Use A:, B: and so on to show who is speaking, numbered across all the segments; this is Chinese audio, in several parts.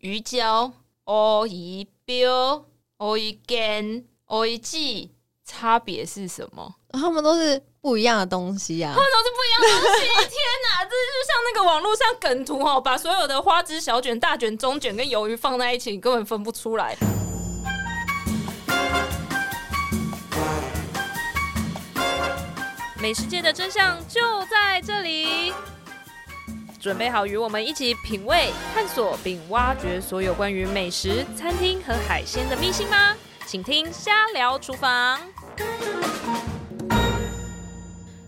A: 鱼胶、乌鱼标、乌鱼干、乌鱼剂，差别是什么？
B: 他们都是不一样的东西啊！
A: 他们都是不一样的东西！天哪，这就像那个网络上梗图哦，把所有的花枝、小卷、大卷、中卷跟鱿鱼放在一起，你根本分不出来。美食界的真相就在这里，准备好与我们一起品味、探索并挖掘所有关于美食、餐厅和海鲜的秘辛吗？请听《瞎聊厨房》。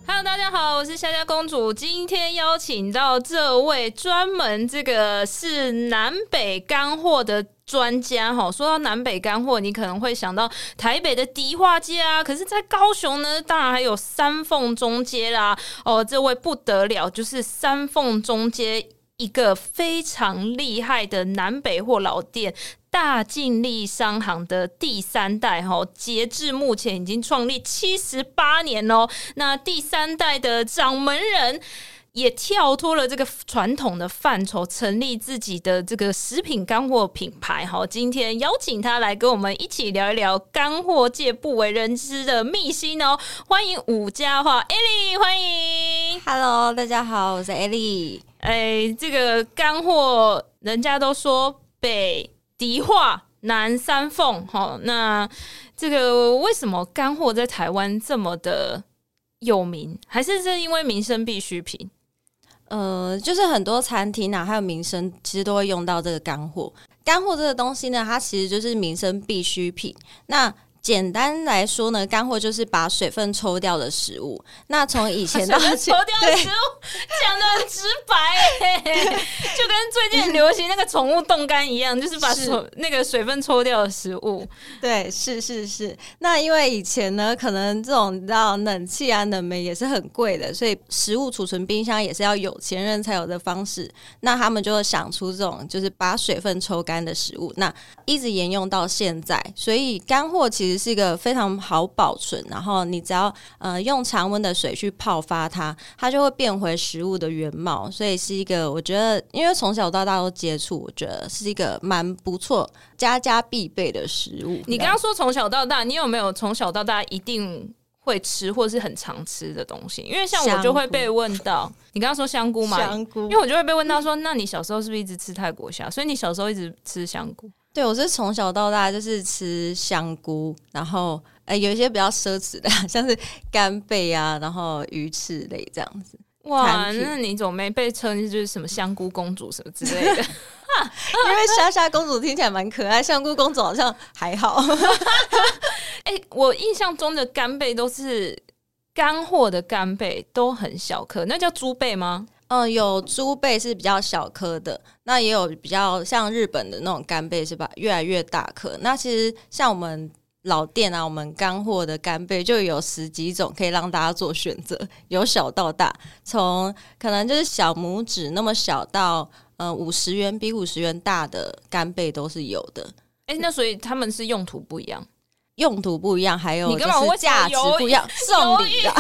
A: Hello，大家好，我是虾虾公主。今天邀请到这位专门这个是南北干货的专家哈。说到南北干货，你可能会想到台北的迪化街啊，可是，在高雄呢，当然还有三凤中街啦。哦，这位不得了，就是三凤中街一个非常厉害的南北货老店。大尽力商行的第三代哈，截至目前已经创立七十八年哦。那第三代的掌门人也跳脱了这个传统的范畴，成立自己的这个食品干货品牌。好，今天邀请他来跟我们一起聊一聊干货界不为人知的秘辛哦。欢迎五家话 Ellie，欢迎。
B: Hello，大家好，我是 Ellie。
A: 哎，这个干货，人家都说北。迪化南三凤，好，那这个为什么干货在台湾这么的有名？还是是因为民生必需品？
B: 呃，就是很多餐厅呐，还有民生，其实都会用到这个干货。干货这个东西呢，它其实就是民生必需品。那简单来说呢，干货就是把水分抽掉的食物。那从以前到 现
A: 抽掉的食物，讲的很直白，就跟最近很流行那个宠物冻干一样，就是把水那个水分抽掉的食物。
B: 对，是是是。那因为以前呢，可能这种你知道冷气啊、冷媒也是很贵的，所以食物储存冰箱也是要有钱人才有的方式。那他们就会想出这种就是把水分抽干的食物，那一直沿用到现在。所以干货其实。是一个非常好保存，然后你只要呃用常温的水去泡发它，它就会变回食物的原貌。所以是一个我觉得，因为从小到大都接触，我觉得是一个蛮不错、家家必备的食物。
A: 你刚刚说从小到大，你有没有从小到大一定会吃或是很常吃的东西？因为像我就会被问到，你刚刚说香菇嘛？香菇，因为我就会被问到说，那你小时候是不是一直吃泰国虾？所以你小时候一直吃香菇？
B: 对，我是从小到大就是吃香菇，然后诶有一些比较奢侈的，像是干贝啊，然后鱼翅类这样子。
A: 哇，那你怎么没被称就是什么香菇公主什么之类的？
B: 因为莎莎公主听起来蛮可爱，香菇公主好像还好。
A: 哎，我印象中的干贝都是干货的干贝，都很小颗，那叫猪贝吗？
B: 嗯，有猪贝是比较小颗的，那也有比较像日本的那种干贝，是吧？越来越大颗。那其实像我们老店啊，我们干货的干贝就有十几种可以让大家做选择，由小到大，从可能就是小拇指那么小到呃五十元比五十元大的干贝都是有的。
A: 哎、那所以他们是用途不一样。
B: 用途不一样，还有就是价值不一样，送礼的。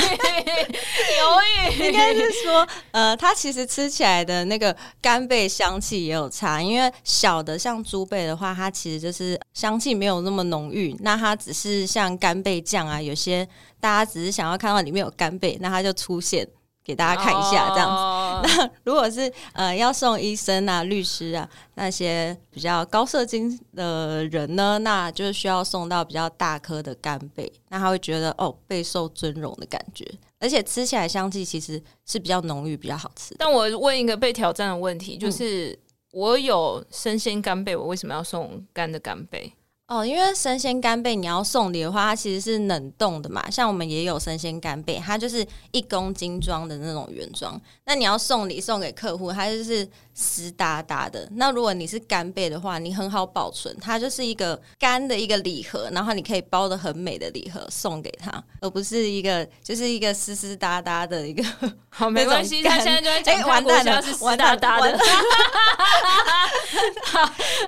A: 犹豫，
B: 应该是说，呃，它其实吃起来的那个干贝香气也有差，因为小的像猪贝的话，它其实就是香气没有那么浓郁，那它只是像干贝酱啊，有些大家只是想要看到里面有干贝，那它就出现。给大家看一下，这样子。Oh. 那如果是呃要送医生啊、律师啊那些比较高射精的人呢，那就需要送到比较大颗的干贝，那他会觉得哦备受尊荣的感觉，而且吃起来香气其实是比较浓郁、比较好吃。
A: 但我问一个被挑战的问题，就是我有生鲜干贝，我为什么要送干的干贝？
B: 哦，因为生鲜干贝你要送礼的话，它其实是冷冻的嘛。像我们也有生鲜干贝，它就是一公斤装的那种原装。那你要送礼送给客户，它就是湿哒哒的。那如果你是干贝的话，你很好保存，它就是一个干的一个礼盒，然后你可以包的很美的礼盒送给他，而不是一个就是一个湿湿哒哒的一个。
A: 好，没关系，他现在就在 讲完蛋了，是湿哒哒的。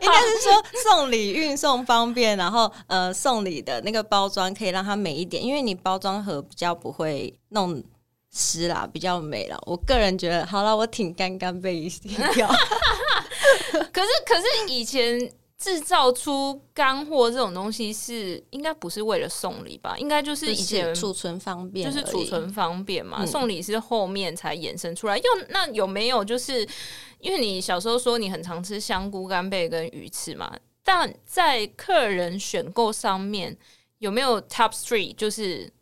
B: 应该是说送礼运送方便，然后呃送礼的那个包装可以让它美一点，因为你包装盒比较不会弄湿啦，比较美啦。我个人觉得，好了，我挺干干贝一条。
A: 可是可是以前。制造出干货这种东西是应该不是为了送礼吧？应该就是以前
B: 储存方便，
A: 就是储存方便嘛。
B: 嗯、
A: 送礼是后面才衍生出来。又那有没有就是因为你小时候说你很常吃香菇、干贝跟鱼翅嘛？但在客人选购上面有没有 top three？就是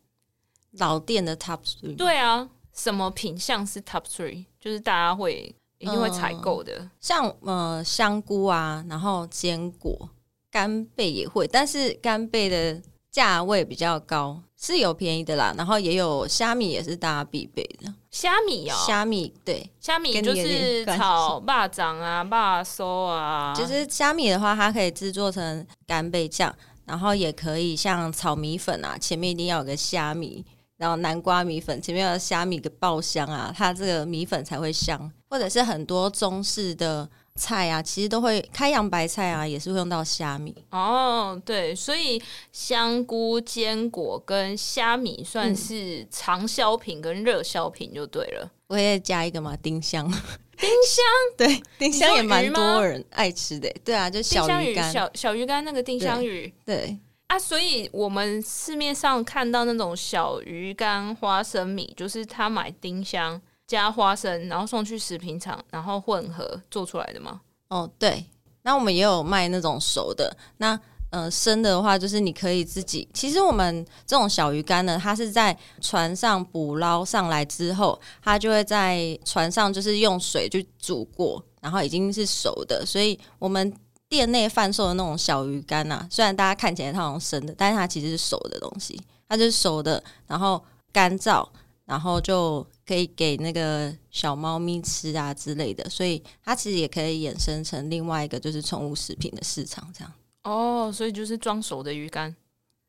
B: 老店的 top three？
A: 对啊，什么品相是 top three？就是大家会。一定会采购的，
B: 嗯、像呃香菇啊，然后坚果、干贝也会，但是干贝的价位比较高，是有便宜的啦。然后也有虾米，也是大家必备的。
A: 虾米哦，
B: 虾米对，
A: 虾米就是炒霸掌啊、霸收啊。
B: 就是虾米的话，它可以制作成干贝酱，然后也可以像炒米粉啊，前面一定要有个虾米。然后南瓜米粉前面有虾米的爆香啊，它这个米粉才会香。或者是很多中式的菜啊，其实都会开洋白菜啊，也是会用到虾米。
A: 哦，对，所以香菇、坚果跟虾米算是长销品跟热销品就对了。
B: 我也加一个嘛，丁香。
A: 丁香，
B: 对，丁香也蛮多人爱吃的。对啊，就小鱼干，
A: 小小鱼干那个丁香鱼，
B: 对。对
A: 啊，所以我们市面上看到那种小鱼干花生米，就是他买丁香加花生，然后送去食品厂，然后混合做出来的吗？
B: 哦，对。那我们也有卖那种熟的。那呃，生的话，就是你可以自己。其实我们这种小鱼干呢，它是在船上捕捞上来之后，它就会在船上就是用水去煮过，然后已经是熟的，所以我们。店内贩售的那种小鱼干呐，虽然大家看起来它好像生的，但是它其实是熟的东西，它就是熟的，然后干燥，然后就可以给那个小猫咪吃啊之类的，所以它其实也可以衍生成另外一个就是宠物食品的市场这样。
A: 哦，所以就是装熟的鱼干，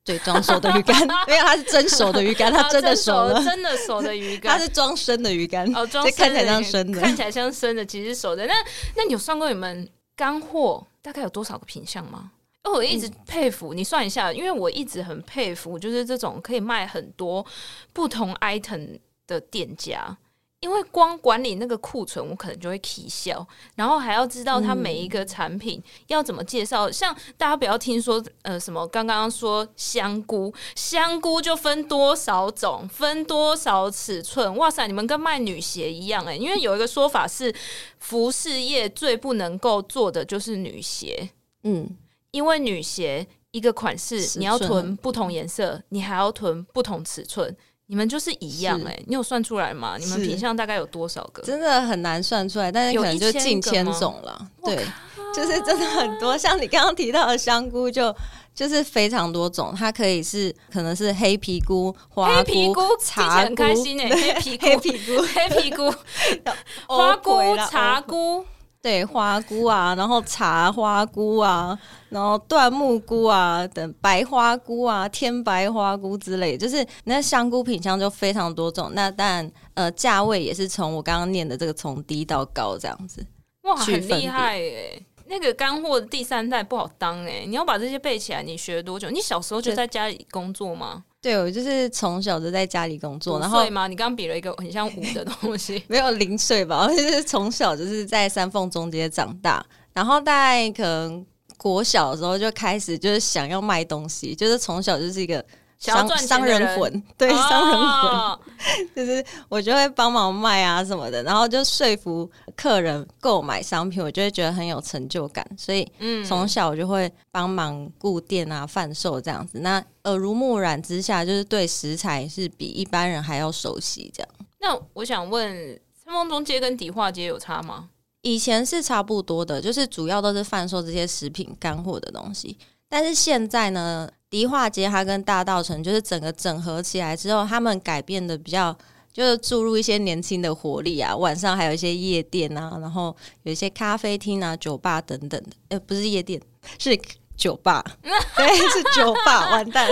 B: 对，装熟的鱼干，没有，它是真熟的鱼干，它真的熟了，
A: 真的熟的鱼干，
B: 它是装生的鱼干，
A: 哦，装
B: 看起来像生的，
A: 看起来像生的，其实熟的。那那你有算过你们干货？大概有多少个品相吗？哦，我一直佩服、嗯、你算一下，因为我一直很佩服，就是这种可以卖很多不同 item 的店家，因为光管理那个库存，我可能就会起笑，然后还要知道它每一个产品要怎么介绍。嗯、像大家不要听说呃什么，刚刚说香菇，香菇就分多少种，分多少尺寸，哇塞，你们跟卖女鞋一样哎、欸，因为有一个说法是。服饰业最不能够做的就是女鞋，嗯，因为女鞋一个款式你要囤不同颜色，你还要囤不同尺寸，你们就是一样哎、欸，你有算出来吗？你们品相大概有多少个？
B: 真的很难算出来，但是可能就近千种了，对，就是真的很多。像你刚刚提到的香菇就。就是非常多种，它可以是可能是黑皮菇、花菇、
A: 菇？茶菇，开心黑皮菇、黑皮菇、黑皮菇、花菇、茶菇，
B: 对，花菇啊，然后茶花菇啊，然后椴木菇啊等白花菇啊、天白花菇之类，就是那香菇品相就非常多种。那当然，呃，价位也是从我刚刚念的这个从低到高这样子。
A: 哇，很厉害耶！那个干货第三代不好当哎、欸，你要把这些背起来，你学了多久？你小时候就在家里工作吗？
B: 对，我就是从小就在家里工作，然
A: 后吗？你刚刚比了一个很像五的东西，
B: 没有零岁吧？我 就是从小就是在三凤中间长大，然后大概可能国小的时候就开始就是想要卖东西，就是从小就是一个。商商人魂，对，哦、商人魂，就是我就会帮忙卖啊什么的，然后就说服客人购买商品，我就会觉得很有成就感，所以嗯，从小我就会帮忙顾店啊、贩售这样子。那耳濡目染之下，就是对食材是比一般人还要熟悉这样。
A: 那我想问，三丰中街跟迪化街有差吗？
B: 以前是差不多的，就是主要都是贩售这些食品干货的东西，但是现在呢？迪化街它跟大道城就是整个整合起来之后，他们改变的比较就是注入一些年轻的活力啊，晚上还有一些夜店啊，然后有一些咖啡厅啊、酒吧等等的。呃，不是夜店，是酒吧，对，是酒吧。完蛋，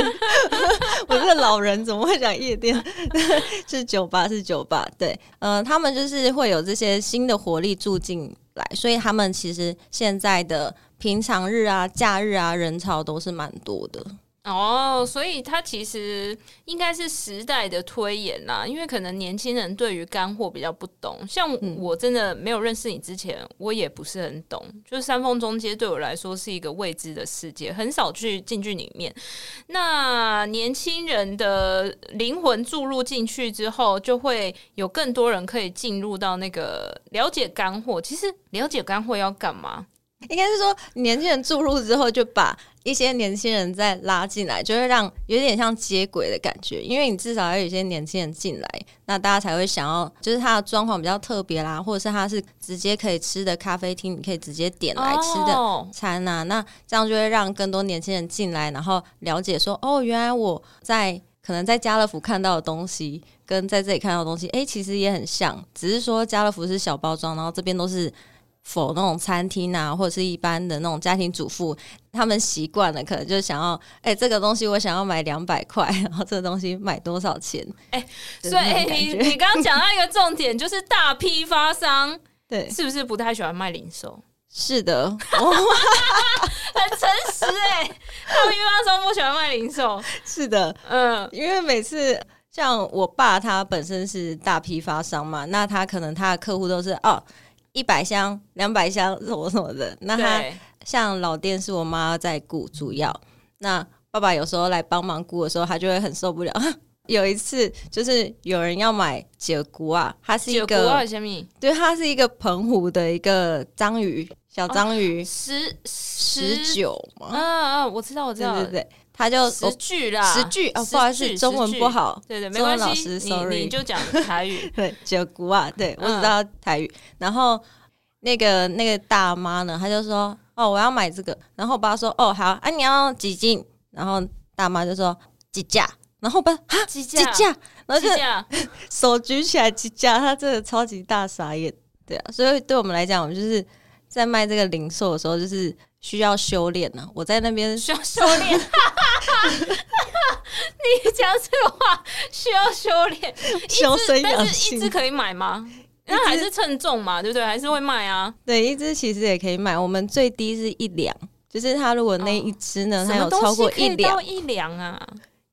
B: 我这个老人怎么会讲夜店？是酒吧，是酒吧。对，嗯、呃，他们就是会有这些新的活力住进来，所以他们其实现在的平常日啊、假日啊，人潮都是蛮多的。
A: 哦，所以它其实应该是时代的推演啦，因为可能年轻人对于干货比较不懂，像我真的没有认识你之前，我也不是很懂，就是三峰中街对我来说是一个未知的世界，很少去进去里面。那年轻人的灵魂注入进去之后，就会有更多人可以进入到那个了解干货。其实了解干货要干嘛？
B: 应该是说，年轻人注入之后，就把一些年轻人再拉进来，就会让有点像接轨的感觉。因为你至少要有一些年轻人进来，那大家才会想要，就是它的装潢比较特别啦，或者是它是直接可以吃的咖啡厅，你可以直接点来吃的餐啊。Oh. 那这样就会让更多年轻人进来，然后了解说，哦，原来我在可能在家乐福看到的东西，跟在这里看到的东西，哎，其实也很像，只是说家乐福是小包装，然后这边都是。否那种餐厅啊，或者是一般的那种家庭主妇，他们习惯了，可能就想要，哎、欸，这个东西我想要买两百块，然 后这个东西买多少钱？哎、
A: 欸，所以、欸、你你刚刚讲到一个重点，就是大批发商，
B: 对，
A: 是不是不太喜欢卖零售？
B: 是的，很
A: 诚实哎、欸，大批发商不喜欢卖零售，
B: 是的，嗯，因为每次像我爸他本身是大批发商嘛，那他可能他的客户都是哦。一百箱、两百箱什么什么的，那他像老店是我妈在顾，主要。那爸爸有时候来帮忙顾的时候，他就会很受不了。有一次就是有人要买解菇啊，它是一个对，它是一个澎湖的一个章鱼，小章鱼，十十九嘛，
A: 嗯嗯，我知道，我知道，
B: 对对对。他就
A: 十句啦，
B: 十句哦，不好意思，中文不好，
A: 对对，没关系，老师，sorry，你就讲台语，
B: 对，九姑啊，对我知道台语。然后那个那个大妈呢，她就说，哦，我要买这个。然后我爸说，哦，好，啊，你要几斤？然后大妈就说几架。然后我爸啊，几架？几架？然后就 手举起来几架，他真的超级大傻眼，对啊。所以对我们来讲，我们就是在卖这个零售的时候，就是。需要修炼呢、啊，我在那边
A: 需要修炼。你讲这个话需要修炼，
B: 修身养性。
A: 但是一只可以买吗？那还是称重嘛，对不对？还是会卖啊？
B: 对，一只其实也可以买。我们最低是一两，就是它如果那一只呢，它、哦、有超过一两，
A: 一两啊，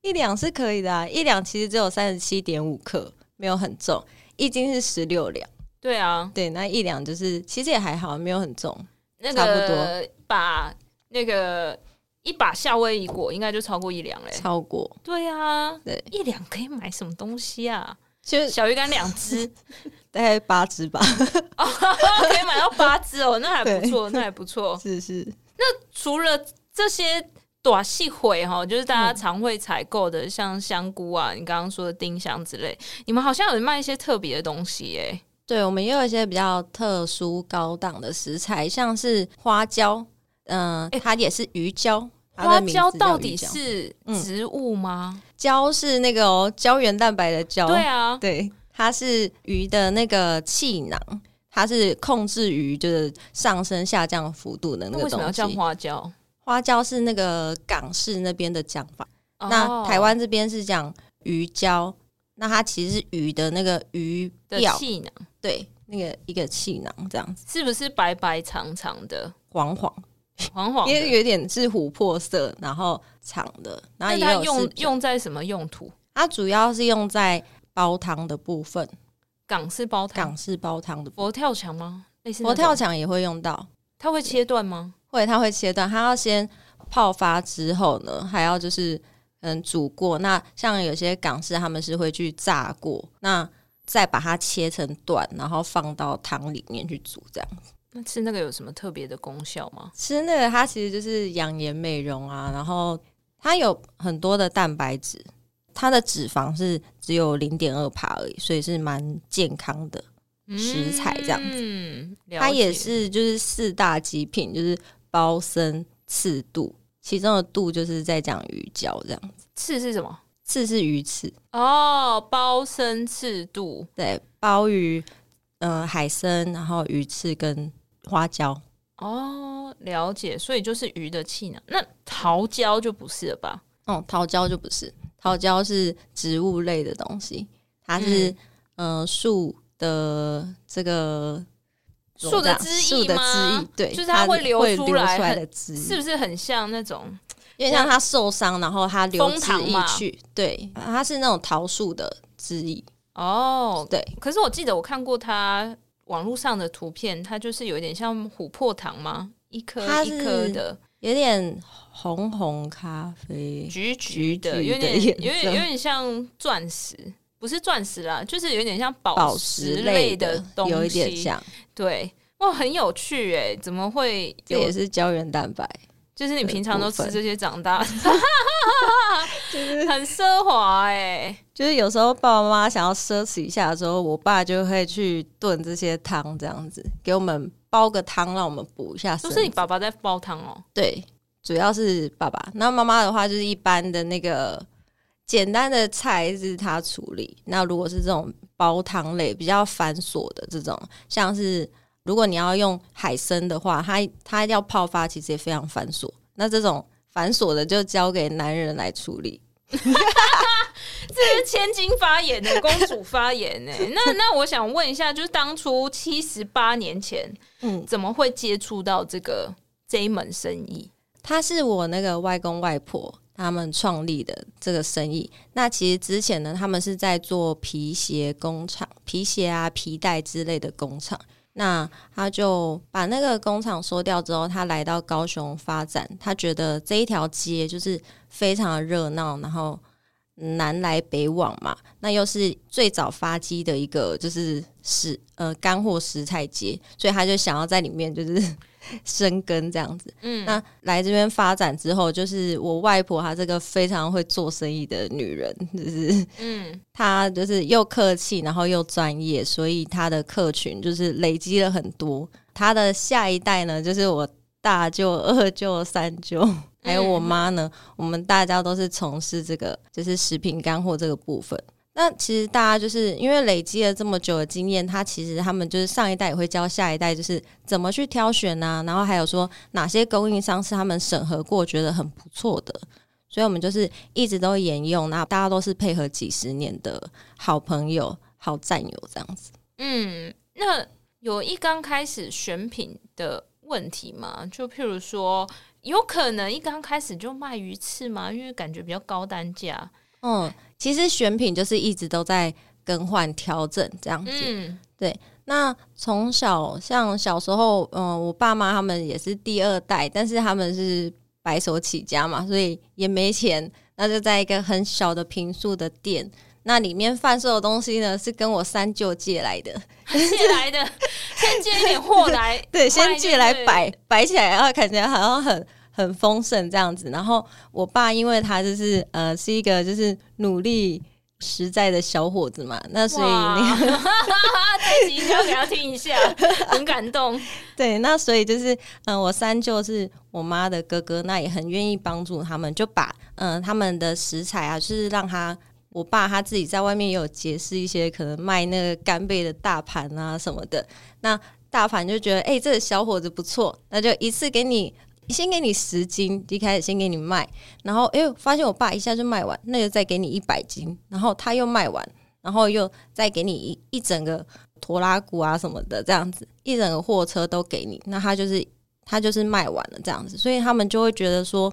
B: 一两是可以的啊。一两其实只有三十七点五克，没有很重。一斤是十六两，
A: 对啊，
B: 对，那一两就是其实也还好，没有很重，
A: 那
B: 个。
A: 把那个一把夏威夷果应该就超过一两嘞，
B: 超过。
A: 对啊，
B: 对，
A: 一两可以买什么东西啊？就小鱼干两只，
B: 大概八只吧。
A: 哦，可以买到八只哦，那还不错，那还不错。
B: 是是。
A: 那除了这些短细回哈，就是大家常会采购的，像香菇啊，你刚刚说的丁香之类，你们好像有卖一些特别的东西哎。
B: 对，我们也有一些比较特殊高档的食材，像是花椒。嗯、呃，它也是鱼胶。
A: 花椒到底是植物吗？
B: 胶、嗯、是那个哦，胶原蛋白的胶。
A: 对啊，
B: 对，它是鱼的那个气囊，它是控制鱼就是上升下降幅度的那个东西。为什么要叫花椒？花椒是那个港式那边的讲法，哦、那台湾这边是讲鱼胶。那它其实是鱼的那个鱼
A: 的气囊，
B: 对，那个一个气囊这样子，
A: 是不是白白长长的，
B: 黄黄？
A: 黄黄，
B: 因为有点是琥珀色，然后长的，然后也有
A: 用用在什么用途？
B: 它主要是用在煲汤的部分，
A: 港式煲汤，
B: 港式煲汤的
A: 佛跳墙吗？
B: 佛跳墙也会用到，
A: 它会切断吗？
B: 会，它会切断。它要先泡发之后呢，还要就是嗯煮过。那像有些港式他们是会去炸过，那再把它切成段，然后放到汤里面去煮这样子。
A: 那吃那个有什么特别的功效吗？
B: 吃那个它其实就是养颜美容啊，然后它有很多的蛋白质，它的脂肪是只有零点二帕而已，所以是蛮健康的食材这样子。嗯，它也是就是四大极品，就是包身、刺肚，其中的肚就是在讲鱼胶这样子。
A: 刺是什么？
B: 刺是鱼刺
A: 哦，鲍参、刺肚，
B: 对，鲍鱼，嗯、呃，海参，然后鱼刺跟。花椒
A: 哦，了解，所以就是鱼的气囊。那桃胶就不是了吧？
B: 哦，桃胶就不是，桃胶是植物类的东西，它是嗯树、呃、的这个
A: 树的
B: 枝叶吗？对，
A: 就是它会流出
B: 来，
A: 是不是很像那种
B: 因为像他受伤，然后他流汁溢去，对，他是那种桃树的汁液。
A: 哦，
B: 对。
A: 可是我记得我看过他网络上的图片，它就是有点像琥珀糖吗？一颗一颗的，
B: 有点红红咖啡，
A: 橘橘的，有点有点有点像钻石，不是钻石啦，就是有点像宝石类的东西，
B: 有一点像。
A: 对，哇，很有趣哎，怎么会？
B: 这也是胶原蛋白。
A: 就是你平常都吃这些长大的，就是很奢华哎。
B: 就是有时候爸爸妈妈想要奢侈一下的时候，我爸就会去炖这些汤，这样子给我们煲个汤，让我们补一下。
A: 都是你爸爸在煲汤哦？
B: 对，主要是爸爸。那妈妈的话，就是一般的那个简单的菜是他处理。那如果是这种煲汤类比较繁琐的这种，像是。如果你要用海参的话，它它要泡发，其实也非常繁琐。那这种繁琐的就交给男人来处理。这
A: 是千金发言的公主发言呢。那那我想问一下，就是当初七十八年前，嗯，怎么会接触到这个这一门生意？
B: 他是我那个外公外婆他们创立的这个生意。那其实之前呢，他们是在做皮鞋工厂，皮鞋啊、皮带之类的工厂。那他就把那个工厂收掉之后，他来到高雄发展。他觉得这一条街就是非常的热闹，然后南来北往嘛，那又是最早发迹的一个就是食呃干货食材街，所以他就想要在里面就是。生根这样子，嗯，那来这边发展之后，就是我外婆她这个非常会做生意的女人，就是，嗯，她就是又客气，然后又专业，所以她的客群就是累积了很多。她的下一代呢，就是我大舅、二舅、三舅，还有我妈呢，我们大家都是从事这个，就是食品干货这个部分。那其实大家就是因为累积了这么久的经验，他其实他们就是上一代也会教下一代，就是怎么去挑选啊，然后还有说哪些供应商是他们审核过觉得很不错的，所以我们就是一直都沿用，那大家都是配合几十年的好朋友、好战友这样子。
A: 嗯，那有一刚开始选品的问题吗？就譬如说，有可能一刚开始就卖鱼翅吗？因为感觉比较高单价。
B: 嗯。其实选品就是一直都在更换调整这样子，嗯、对。那从小像小时候，嗯，我爸妈他们也是第二代，但是他们是白手起家嘛，所以也没钱，那就在一个很小的平素的店，那里面贩售的东西呢是跟我三舅借来的，
A: 借来的，先借一点货来，
B: 对，先借来摆摆起来，然后看起来好像很。很丰盛这样子，然后我爸因为他就是呃是一个就是努力实在的小伙子嘛，那所以那个
A: 这集要给他听一下，很感动。
B: 对，那所以就是嗯、呃，我三舅是我妈的哥哥，那也很愿意帮助他们，就把嗯、呃、他们的食材啊，就是让他我爸他自己在外面也有结识一些可能卖那个干贝的大盘啊什么的，那大盘就觉得哎、欸、这个小伙子不错，那就一次给你。先给你十斤，一开始先给你卖，然后哎，发现我爸一下就卖完，那就再给你一百斤，然后他又卖完，然后又再给你一一整个拖拉库啊什么的，这样子一整个货车都给你，那他就是他就是卖完了这样子，所以他们就会觉得说，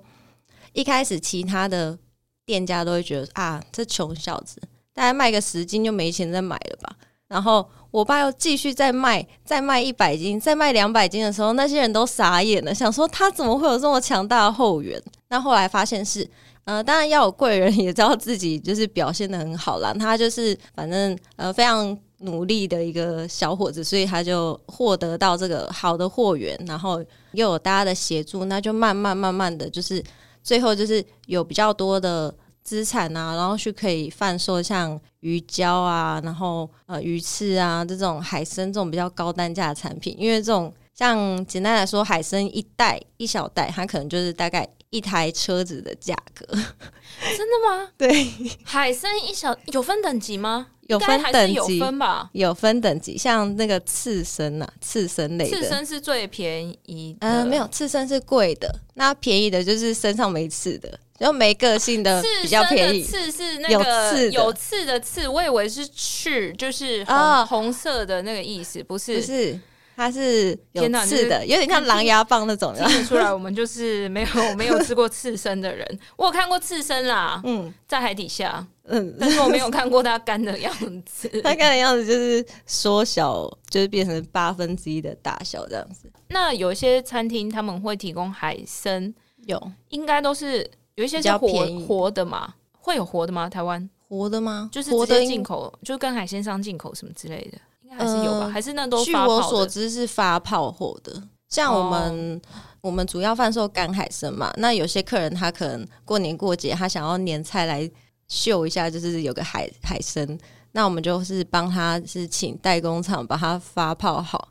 B: 一开始其他的店家都会觉得啊，这穷小子，大概卖个十斤就没钱再买了吧。然后我爸又继续再卖，再卖一百斤，再卖两百斤的时候，那些人都傻眼了，想说他怎么会有这么强大的后援？那后来发现是，呃，当然要有贵人，也知道自己就是表现得很好啦。他就是反正呃非常努力的一个小伙子，所以他就获得到这个好的货源，然后又有大家的协助，那就慢慢慢慢的就是最后就是有比较多的。资产啊，然后去可以贩售像鱼胶啊，然后呃鱼翅啊这种海参这种比较高单价的产品，因为这种像简单来说，海参一袋一小袋，它可能就是大概一台车子的价格。
A: 真的吗？
B: 对，
A: 海参一小有分等级吗？
B: 有分等级，
A: 有分吧？
B: 有分等级，像那个刺身啊，刺身类的，
A: 刺身是最便宜。
B: 嗯、呃，没有，刺身是贵的，那便宜的就是身上没刺的。就没个性的比较便宜，
A: 刺是那个有刺有刺的刺，我以为是刺，就是红、哦、红色的那个意思，不是？
B: 不是，它是有刺的，有点像狼牙棒那种。
A: 听得出来，我们就是没有没有吃过刺身的人。我有看过刺身啦，嗯，在海底下，嗯，但是我没有看过它干的样子。
B: 它干的样子就是缩小，就是变成八分之一的大小这样子。
A: 那有一些餐厅他们会提供海参，
B: 有，
A: 应该都是有一些是活活的嘛？会有活的吗？台湾
B: 活的吗？
A: 就是直接进口，就跟海鲜商进口什么之类的。应该还是有吧，呃、还是那都。
B: 据我所知是发泡后的，像我们、哦、我们主要贩售干海参嘛。那有些客人他可能过年过节，他想要年菜来秀一下，就是有个海海参，那我们就是帮他是请代工厂把它发泡好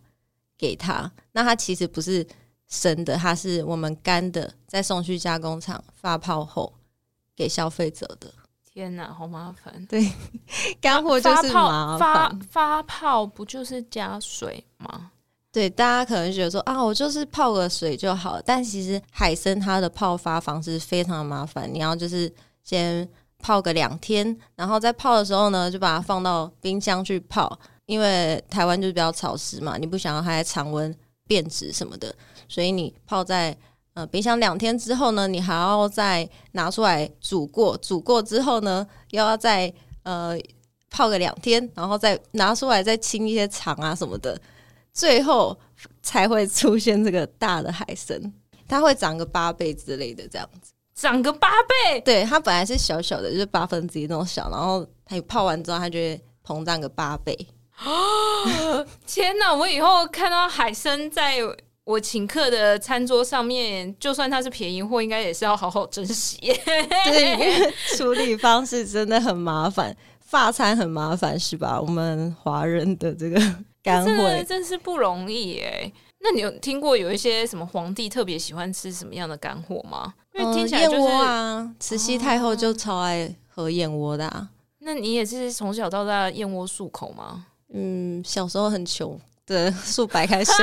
B: 给他。那他其实不是生的，它是我们干的，再送去加工厂发泡后给消费者的。
A: 天呐，好麻烦！
B: 对，干货就是麻烦。
A: 发发泡不就是加水吗？
B: 对，大家可能觉得说啊，我就是泡个水就好。但其实海参它的泡发方式非常的麻烦，你要就是先泡个两天，然后在泡的时候呢，就把它放到冰箱去泡，因为台湾就是比较潮湿嘛，你不想要它在常温变质什么的，所以你泡在。呃，冰箱两天之后呢，你还要再拿出来煮过，煮过之后呢，又要再呃泡个两天，然后再拿出来再清一些肠啊什么的，最后才会出现这个大的海参，它会长个八倍之类的这样子，
A: 长个八倍，
B: 对，它本来是小小的，就是八分之一那种小，然后它泡完之后，它就会膨胀个八倍。
A: 哦，天哪！我以后看到海参在。我请客的餐桌上面，就算它是便宜货，应该也是要好好珍惜。
B: 对，处理方式真的很麻烦，发餐很麻烦，是吧？我们华人的这个干货
A: 真是不容易耶。那你有听过有一些什么皇帝特别喜欢吃什么样的干货吗？因为听起来就是、
B: 慈禧太后就超爱喝燕窝的啊。
A: 那你也是从小到大燕窝漱口吗？
B: 嗯，小时候很穷。的漱白开水，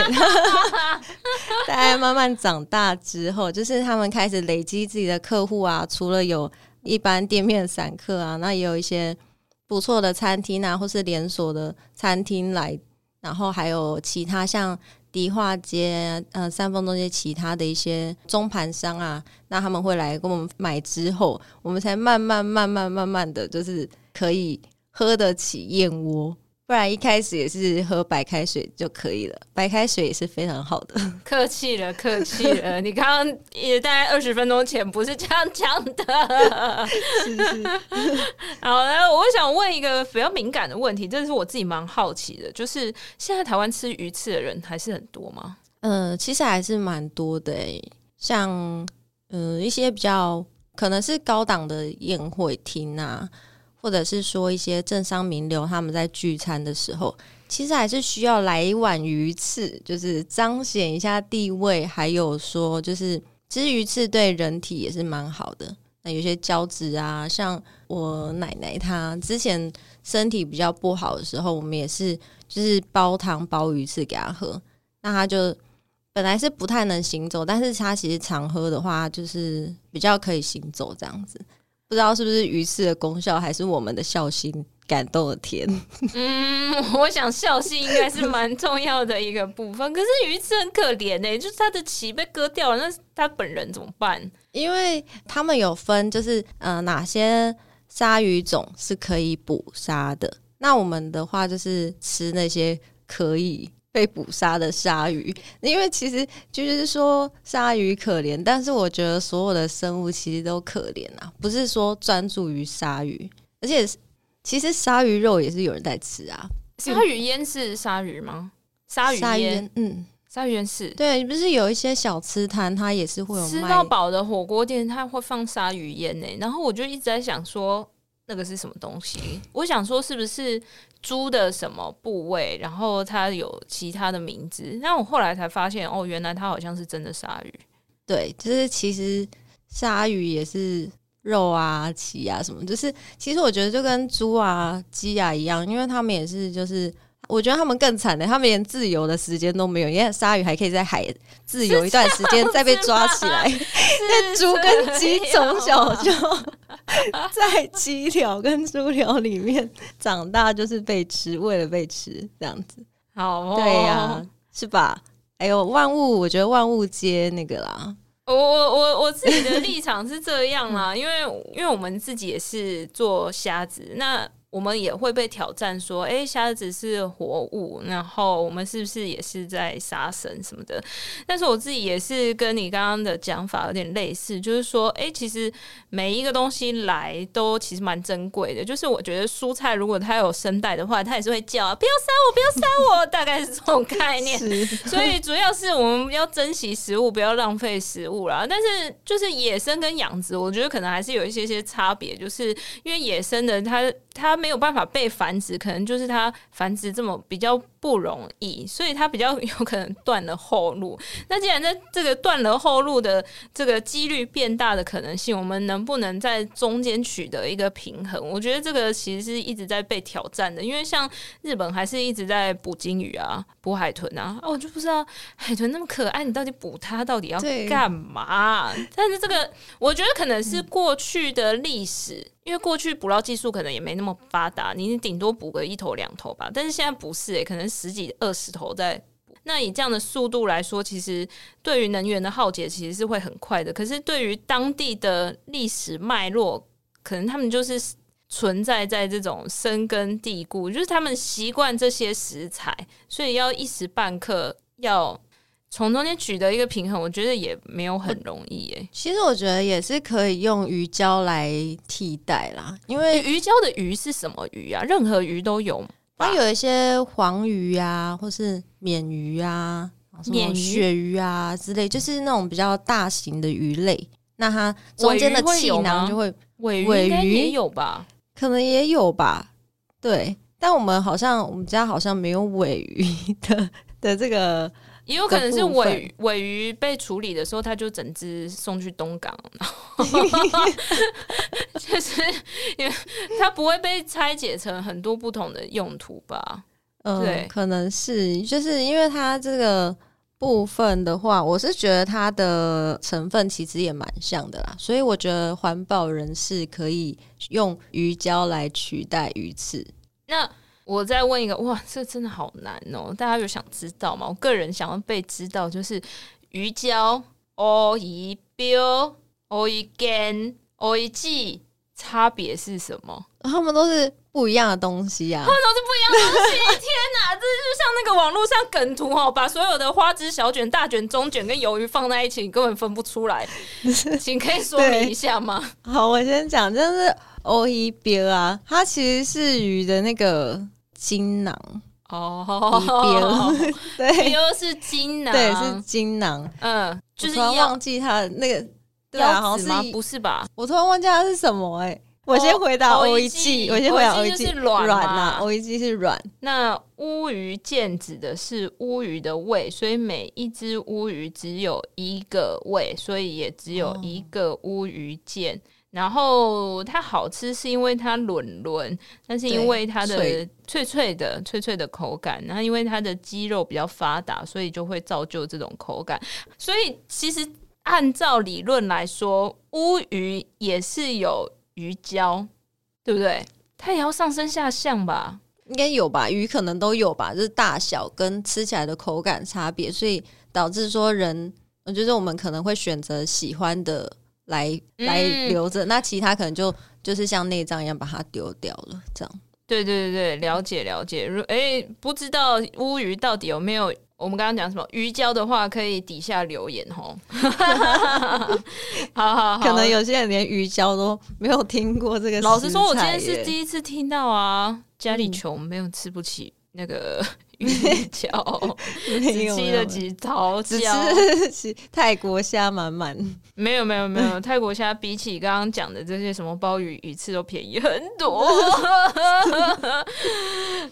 B: 大家慢慢长大之后，就是他们开始累积自己的客户啊。除了有一般店面散客啊，那也有一些不错的餐厅啊，或是连锁的餐厅来。然后还有其他像迪化街、呃三丰东街其他的一些中盘商啊，那他们会来跟我们买之后，我们才慢慢慢慢慢慢的就是可以喝得起燕窝。不然一开始也是喝白开水就可以了，白开水也是非常好的。
A: 客气了，客气了，你刚刚也大概二十分钟前不是这样讲的。是 是。好，了，我想问一个比较敏感的问题，这是我自己蛮好奇的，就是现在台湾吃鱼翅的人还是很多吗？
B: 嗯、呃，其实还是蛮多的诶，像嗯、呃、一些比较可能是高档的宴会厅啊。或者是说一些政商名流他们在聚餐的时候，其实还是需要来一碗鱼翅，就是彰显一下地位。还有说，就是其实鱼翅对人体也是蛮好的。那有些胶质啊，像我奶奶她之前身体比较不好的时候，我们也是就是煲汤煲鱼翅给她喝。那她就本来是不太能行走，但是她其实常喝的话，就是比较可以行走这样子。不知道是不是鱼翅的功效，还是我们的孝心感动了天？
A: 嗯，我想孝心应该是蛮重要的一个部分。可是鱼翅很可怜呢、欸，就是它的鳍被割掉了，那它本人怎么办？
B: 因为他们有分，就是呃哪些鲨鱼种是可以捕杀的。那我们的话就是吃那些可以。被捕杀的鲨鱼，因为其实就是说鲨鱼可怜，但是我觉得所有的生物其实都可怜啊，不是说专注于鲨鱼，而且其实鲨鱼肉也是有人在吃啊。
A: 鲨鱼烟是鲨鱼吗？鲨鱼烟，嗯，鲨鱼烟是。
B: 对，不是有一些小吃摊，它也是会有
A: 吃到饱的火锅店，它会放鲨鱼烟呢。然后我就一直在想说，那个是什么东西？我想说是不是？猪的什么部位？然后它有其他的名字。那我后来才发现，哦，原来它好像是真的鲨鱼。
B: 对，就是其实鲨鱼也是肉啊、鳍啊什么。就是其实我觉得就跟猪啊、鸡啊一样，因为它们也是就是。我觉得他们更惨的，他们连自由的时间都没有，因为鲨鱼还可以在海自由一段时间再被抓起来。那猪跟鸡从小就 在鸡条跟猪条里面长大，就是被吃，为了被吃这样子。
A: 好、哦，
B: 对呀、啊。是吧？哎呦，万物，我觉得万物皆那个啦。
A: 我我我我自己的立场是这样啦，因为因为我们自己也是做虾子，那。我们也会被挑战说，哎，虾子是活物，然后我们是不是也是在杀生什么的？但是我自己也是跟你刚刚的讲法有点类似，就是说，哎，其实每一个东西来都其实蛮珍贵的。就是我觉得蔬菜如果它有声带的话，它也是会叫，啊不要杀我，不要杀我，大概是这种概念。所以主要是我们要珍惜食物，不要浪费食物啦。但是就是野生跟养殖，我觉得可能还是有一些些差别，就是因为野生的它它。没有办法被繁殖，可能就是它繁殖这么比较不容易，所以它比较 有可能断了后路。那既然在这个断了后路的这个几率变大的可能性，我们能不能在中间取得一个平衡？我觉得这个其实是一直在被挑战的，因为像日本还是一直在捕鲸鱼啊、捕海豚啊。啊，我就不知道海豚那么可爱，你到底捕它到底要干嘛？但是这个我觉得可能是过去的历史。因为过去捕捞技术可能也没那么发达，你顶多捕个一头两头吧。但是现在不是、可能十几二十头在捕。那以这样的速度来说，其实对于能源的耗竭其实是会很快的。可是对于当地的历史脉络，可能他们就是存在在这种深根蒂固，就是他们习惯这些食材，所以要一时半刻要。从中间取得一个平衡，我觉得也没有很容易耶。
B: 其实我觉得也是可以用鱼胶来替代啦，因为
A: 鱼胶的鱼是什么鱼啊？任何鱼都有，
B: 它有一些黄鱼啊，或是鲶鱼啊、鲶鳕鱼啊之类，就是那种比较大型的鱼类。那它中间的气囊就
A: 会尾鱼也有吧？
B: 可能也有吧。对，但我们好像我们家好像没有尾鱼的 的这个。
A: 也有可能是尾尾鱼被处理的时候，它就整只送去东港，就是因为它不会被拆解成很多不同的用途吧？
B: 嗯，对，可能是，就是因为它这个部分的话，我是觉得它的成分其实也蛮像的啦，所以我觉得环保人士可以用鱼胶来取代鱼刺。
A: 那我再问一个，哇，这真的好难哦！大家有想知道吗？我个人想要被知道，就是鱼胶、乌鱼标、乌鱼干、乌鱼剂差别是什么？
B: 他们都是不一样的东西啊！
A: 他们都是不一样的东西！天哪，这就像那个网络上梗图哦，把所有的花枝、小卷、大卷、中卷跟鱿鱼放在一起，你根本分不出来。请可以说明一下吗？
B: 好，我先讲，就是乌鱼标啊，它其实是鱼的那个。精囊
A: 哦，边
B: 对，
A: 又是精囊，
B: 对，是精囊。
A: 嗯，就是
B: 忘记它的那个对啊，好像
A: 是不是吧？
B: 我突然忘记它是什么哎、欸。我先回答欧一季，我先回答 O E G 是软嘛？欧一季是软。
A: 那乌鱼腱指的是乌鱼的胃，所以每一只乌鱼只有一个胃，所以也只有一个乌鱼腱。哦然后它好吃是因为它软软，但是因为它的脆脆的脆脆的口感，然后因为它的肌肉比较发达，所以就会造就这种口感。所以其实按照理论来说，乌鱼也是有鱼胶，对不对？它也要上升下降吧？
B: 应该有吧？鱼可能都有吧，就是大小跟吃起来的口感差别，所以导致说人，我觉得我们可能会选择喜欢的。来来留着，嗯，那其他可能就就是像内脏一样把它丢掉了，这样。
A: 对对对对，了解了解。如哎，不知道乌鱼到底有没有我们刚刚讲什么鱼胶的话，可以底下留言哦。好好好，
B: 可能有些人连鱼胶都没有听过这个。
A: 老实说，我今天是第一次听到啊，家里穷，没有吃不起那个。鱼胶，只吃了几条
B: 只吃泰国虾满满。
A: 没有没有没有，泰国虾比起刚刚讲的这些什么鲍鱼、鱼翅都便宜很多。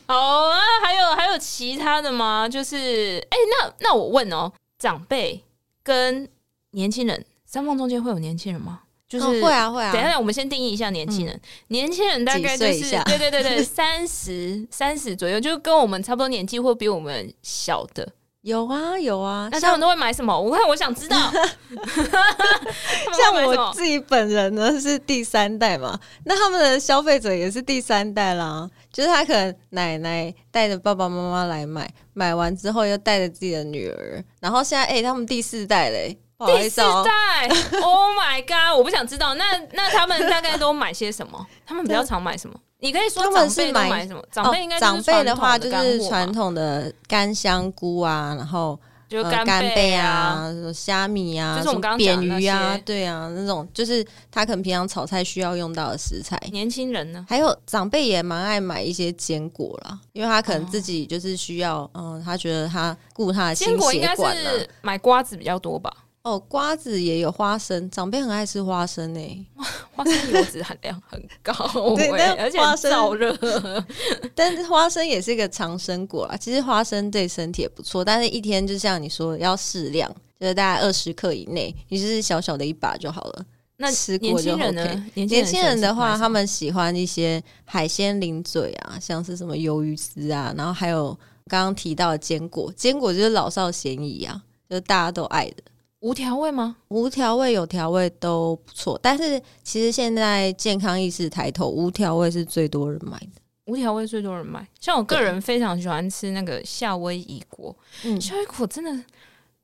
A: 好啊，还有还有其他的吗？就是哎、欸，那那我问哦，长辈跟年轻人，三方中间会有年轻人吗？就是、哦、
B: 会啊会啊，
A: 等一下，我们先定义一下年轻人。嗯、年轻人大概就是对对对对，三十三十左右，就跟我们差不多年纪或比我们小的。
B: 有啊有啊，
A: 那他们都会买什么？我看我想知道。
B: 像 我自己本人呢是第三代嘛，那他们的消费者也是第三代啦。就是他可能奶奶带着爸爸妈妈来买，买完之后又带着自己的女儿，然后现在哎、欸，他们第四代嘞，不好意思哦、
A: 第四代，Oh my god！我不想知道。那那他们大概都买些什么？他们比较常买什么？你可以说长辈都买什么？长辈应该
B: 长辈的话就是传统的干香菇啊，然后
A: 就干贝啊、
B: 虾米啊、
A: 就是我们刚刚
B: 扁鱼啊，对啊，那种就是他可能平常炒菜需要用到的食材。
A: 年轻人呢，
B: 还有长辈也蛮爱买一些坚果啦，因为他可能自己就是需要，嗯、呃，他觉得他顾他的心血管啊，
A: 买瓜子比较多吧。
B: 哦，瓜子也有花生，长辈很爱吃花生呢、欸。
A: 花生油脂含量很高，对，而且燥热。
B: 但是花生也是一个长生果啦，其实花生对身体也不错，但是一天就像你说的要适量，就是大概二十克以内，你就是小小的一把就好了。
A: 那
B: 吃过就 OK。年轻人的话，他们喜欢一些海鲜零嘴啊，像是什么鱿鱼丝啊，然后还有刚刚提到的坚果，坚果就是老少咸宜啊，就是大家都爱的。
A: 无调味吗？
B: 无调味、有调味都不错，但是其实现在健康意识抬头，无调味是最多人买的。
A: 无调味最多人买，像我个人非常喜欢吃那个夏威夷果，嗯，夏威夷果真的。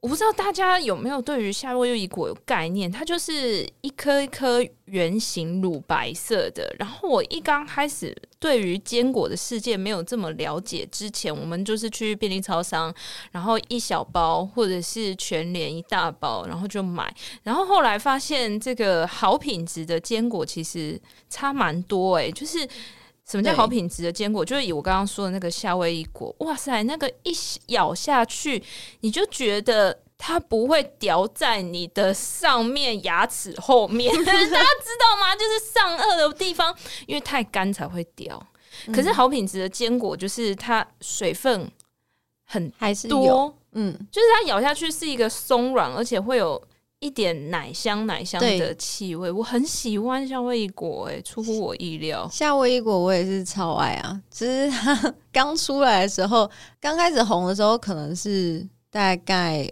A: 我不知道大家有没有对于夏威夷果有概念？它就是一颗一颗圆形乳白色的。然后我一刚开始对于坚果的世界没有这么了解之前，我们就是去便利超商，然后一小包或者是全联一大包，然后就买。然后后来发现这个好品质的坚果其实差蛮多诶，就是什么叫好品质的坚果？就是以我刚刚说的那个夏威夷果，哇塞，那个一咬下去，你就觉得。它不会掉在你的上面牙齿后面，大家知道吗？就是上颚的地方，因为太干才会掉。可是好品质的坚果，就是它水分很多，还是多，嗯，就是它咬下去是一个松软，而且会有一点奶香奶香的气味。我很喜欢夏威夷果，哎，出乎我意料。
B: 夏威夷果我也是超爱啊！只是它 刚出来的时候，刚开始红的时候，可能是大概。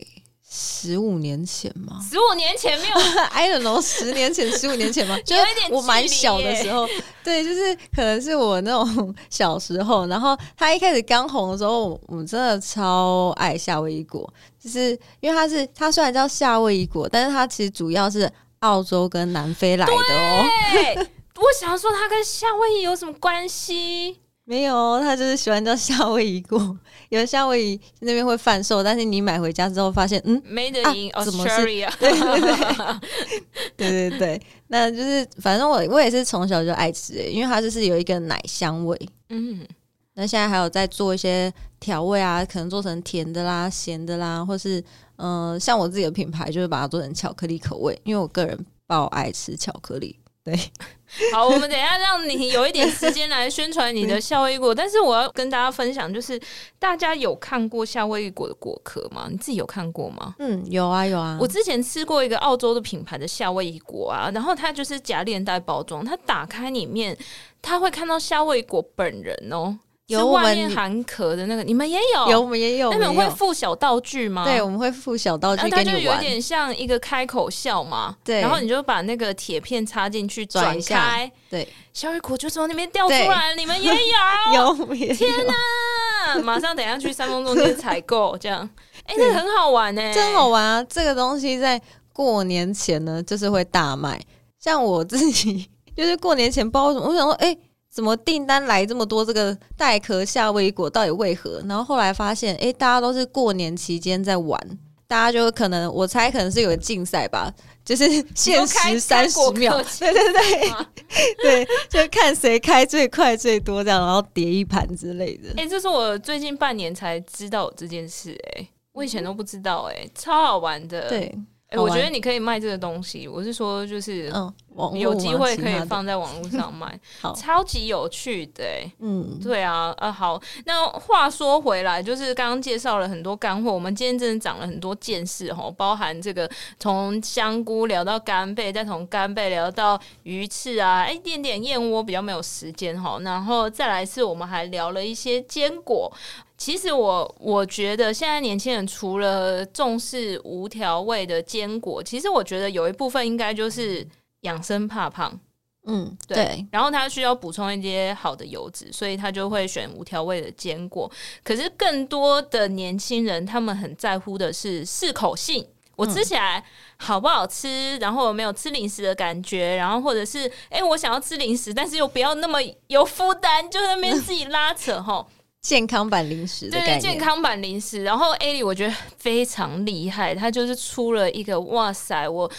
B: 十五年前吗？
A: 十五年前没有，
B: I don't know，十年前、十五年前吗？就我蛮小的时候，对，就是可能是我那种小时候。然后他一开始刚红的时候，我们真的超爱夏威夷果，就是因为它是它虽然叫夏威夷果，但是它其实主要是澳洲跟南非来的哦。
A: 对，我想说它跟夏威夷有什么关系？
B: 没有，他就是喜欢叫夏威夷果，有的夏威夷那边会贩售，但是你买回家之后发现，嗯
A: ，Made in Australia，
B: 对对 对，对对对，那就是反正我我也是从小就爱吃，因为它就是有一个奶香味，嗯，那现在还有在做一些调味啊，可能做成甜的啦、咸的啦，或是嗯、呃，像我自己的品牌就是把它做成巧克力口味，因为我个人爆爱吃巧克力。对，
A: 好，我们等一下让你有一点时间来宣传你的夏威夷果。但是我要跟大家分享，就是大家有看过夏威夷果的果壳吗？你自己有看过吗？
B: 嗯，有啊，有啊。
A: 我之前吃过一个澳洲的品牌的夏威夷果啊，然后它就是夹链袋包装，它打开里面，它会看到夏威夷果本人哦。有外面含壳的那个，你们也有？
B: 有，我们也有。
A: 那你们会附小道具吗？
B: 对，我们会附小道具给你玩。
A: 它就有点像一个开口笑嘛。对。然后你就把那个铁片插进去，转开。对。小雨果就从那边掉出来，你们也有？有。天哪！马上等下去三丰中心采购，这样。哎，这个很好玩呢，
B: 真好玩啊！这个东西在过年前呢，就是会大卖。像我自己，就是过年前包什么，我想说，哎。怎么订单来这么多？这个带壳夏威夷果到底为何？然后后来发现，哎，大家都是过年期间在玩，大家就可能我猜可能是有个竞赛吧，就是限时三十秒，对对对，对，就看谁开最快最多这样，然后叠一盘之类的。
A: 哎，这是我最近半年才知道这件事，哎，我以前都不知道，哎，超好玩的。
B: 对。
A: 哎、我觉得你可以卖这个东西。我是说，就是有机会可以放在网络上卖，
B: 好
A: 超级有趣的、欸。
B: 嗯，
A: 对啊，呃，好。那话说回来，就是刚刚介绍了很多干货，我们今天真的长了很多见识哦，包含这个从香菇聊到干贝，再从干贝聊到鱼翅啊，哎，点点燕窝比较没有时间哈，然后再来是我们还聊了一些坚果。其实我我觉得现在年轻人除了重视无调味的坚果，其实我觉得有一部分应该就是。养生怕胖，
B: 嗯，对，
A: 对，然后他需要补充一些好的油脂，所以他就会选无调味的坚果。可是更多的年轻人，他们很在乎的是适口性，我吃起来好不好吃，然后有没有吃零食的感觉，然后或者是，哎，我想要吃零食，但是又不要那么有负担，就在那边自己拉扯吼。
B: 健康版零食的，
A: 对，健康版零食。然后 Ali 我觉得非常厉害，他就是出了一个，哇塞，我。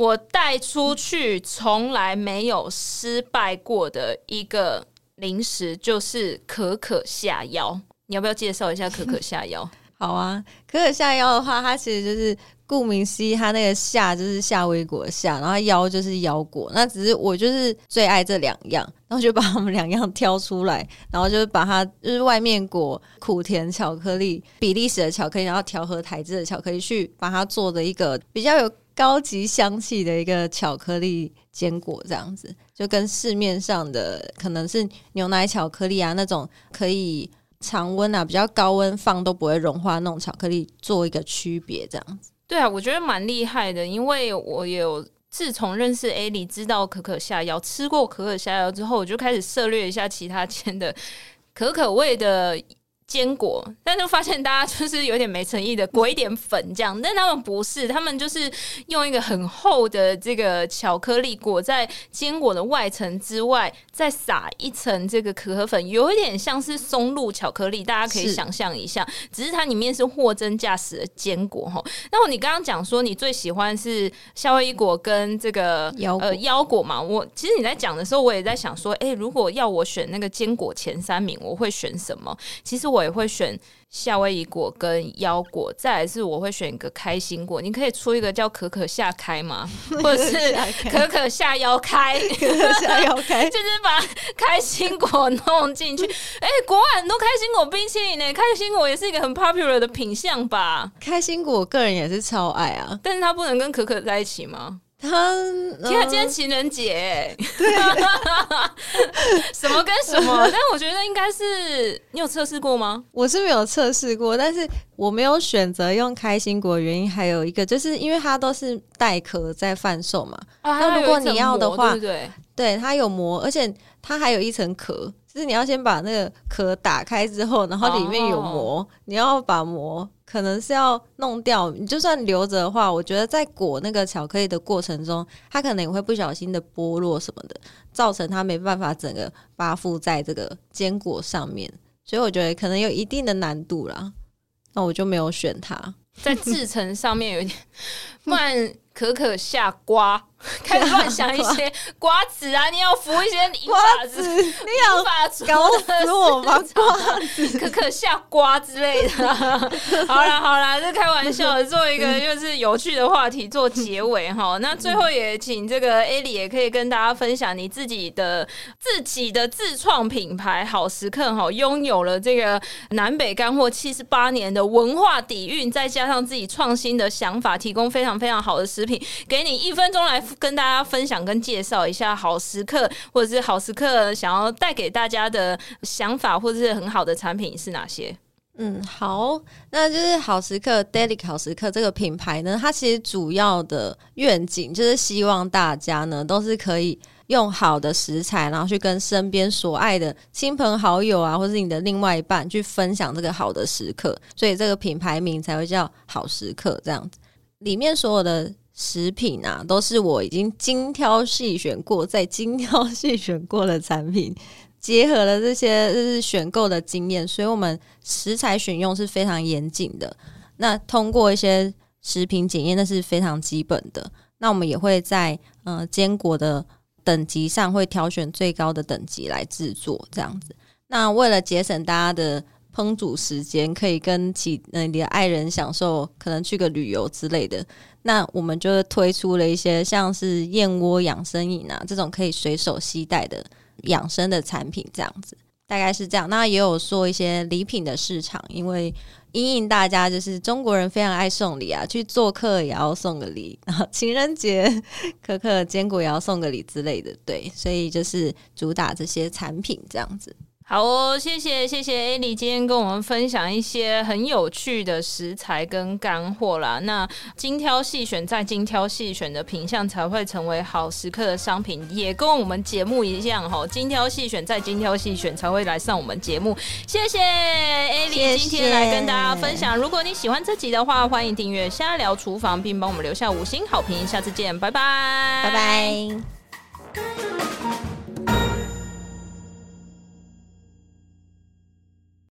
A: 我带出去从来没有失败过的一个零食，就是可可下腰。你要不要介绍一下 可可下腰？
B: 好啊，可可下腰的话，它其实就是顾名思义，它那个下就是夏威果的夏，然后腰就是腰果。那只是我就是最爱这两样，然后就把它们两样挑出来，然后就是把它就是外面裹苦甜巧克力，比利时的巧克力，然后调和台制的巧克力，去把它做的一个比较有。高级香气的一个巧克力坚果，这样子就跟市面上的可能是牛奶巧克力啊那种可以常温啊比较高温放都不会融化那种巧克力做一个区别，这样子。
A: 对啊，我觉得蛮厉害的，因为我有自从认识 Ali 知道可可下腰，吃过可可下腰之后，我就开始涉猎一下其他间的 可可味的。坚果，但是发现大家就是有点没诚意的裹一点粉这样，但他们不是，他们就是用一个很厚的这个巧克力裹在坚果的外层之外，再撒一层这个可可粉，有一点像是松露巧克力，大家可以想象一下，是只是它里面是货真价实的坚果哈。那么你刚刚讲说你最喜欢是夏威夷果跟这个
B: 腰
A: 呃腰果嘛？我其实你在讲的时候，我也在想说，哎、欸，如果要我选那个坚果前三名，我会选什么？其实我。我也会选夏威夷果跟腰果，再来是我会选一个开心果。你可以出一个叫可可夏开吗？或者是可可夏腰开？可可夏腰开就是把开心果弄进去。哎、欸，国外很多开心果冰淇淋呢，开心果也是一个很 popular 的品相吧？
B: 开心果我个人也是超爱啊，
A: 但是它不能跟可可在一起吗？
B: 他，
A: 今天今天情人节，对，什么跟什么？但我觉得应该是你有测试过吗？
B: 我是没有测试过，但是我没有选择用开心果的原因还有一个，就是因为它都是带壳在贩售嘛。那、啊、如果你要的
A: 话，
B: 对，它有膜，而且它还有一层壳。就是你要先把那个壳打开之后，然后里面有膜，oh. 你要把膜可能是要弄掉。你就算留着的话，我觉得在裹那个巧克力的过程中，它可能也会不小心的剥落什么的，造成它没办法整个扒附在这个坚果上面。所以我觉得可能有一定的难度啦。那我就没有选它，
A: 在制成上面有点慢。可可下瓜，开始乱想一些瓜子啊！你要服一些
B: 瓜子，你要搞死我吗？瓜子、
A: 可可下瓜之类的。好啦好啦，这开玩笑的，做一个就是有趣的话题做结尾哈。那最后也请这个 Ali 也可以跟大家分享你自己的自己的自创品牌好时刻哈，拥有了这个南北干货七十八年的文化底蕴，再加上自己创新的想法，提供非常非常好的食给你一分钟来跟大家分享跟介绍一下好时刻，或者是好时刻想要带给大家的想法，或者是很好的产品是哪些？
B: 嗯，好，那就是好时刻 Delic 好时刻这个品牌呢，它其实主要的愿景就是希望大家呢都是可以用好的食材，然后去跟身边所爱的亲朋好友啊，或是你的另外一半去分享这个好的时刻，所以这个品牌名才会叫好时刻这样子。里面所有的。食品啊，都是我已经精挑细选过，再精挑细选过的产品，结合了这些就是选购的经验，所以我们食材选用是非常严谨的。那通过一些食品检验，那是非常基本的。那我们也会在呃坚果的等级上会挑选最高的等级来制作，这样子。那为了节省大家的烹煮时间，可以跟其呃你的爱人享受，可能去个旅游之类的。那我们就推出了一些像是燕窝养生饮啊这种可以随手携带的养生的产品，这样子大概是这样。那也有做一些礼品的市场，因为因应大家就是中国人非常爱送礼啊，去做客也要送个礼，然后情人节可可坚果也要送个礼之类的，对，所以就是主打这些产品这样子。
A: 好哦，谢谢谢谢艾莉今天跟我们分享一些很有趣的食材跟干货啦。那精挑细选再精挑细选的品相才会成为好食客的商品，也跟我们节目一样哈，精挑细选再精挑细选才会来上我们节目。谢谢艾莉今天来跟大家分享。如果你喜欢这集的话，欢迎订阅《瞎聊厨房》，并帮我们留下五星好评。下次见，拜拜，
B: 拜拜。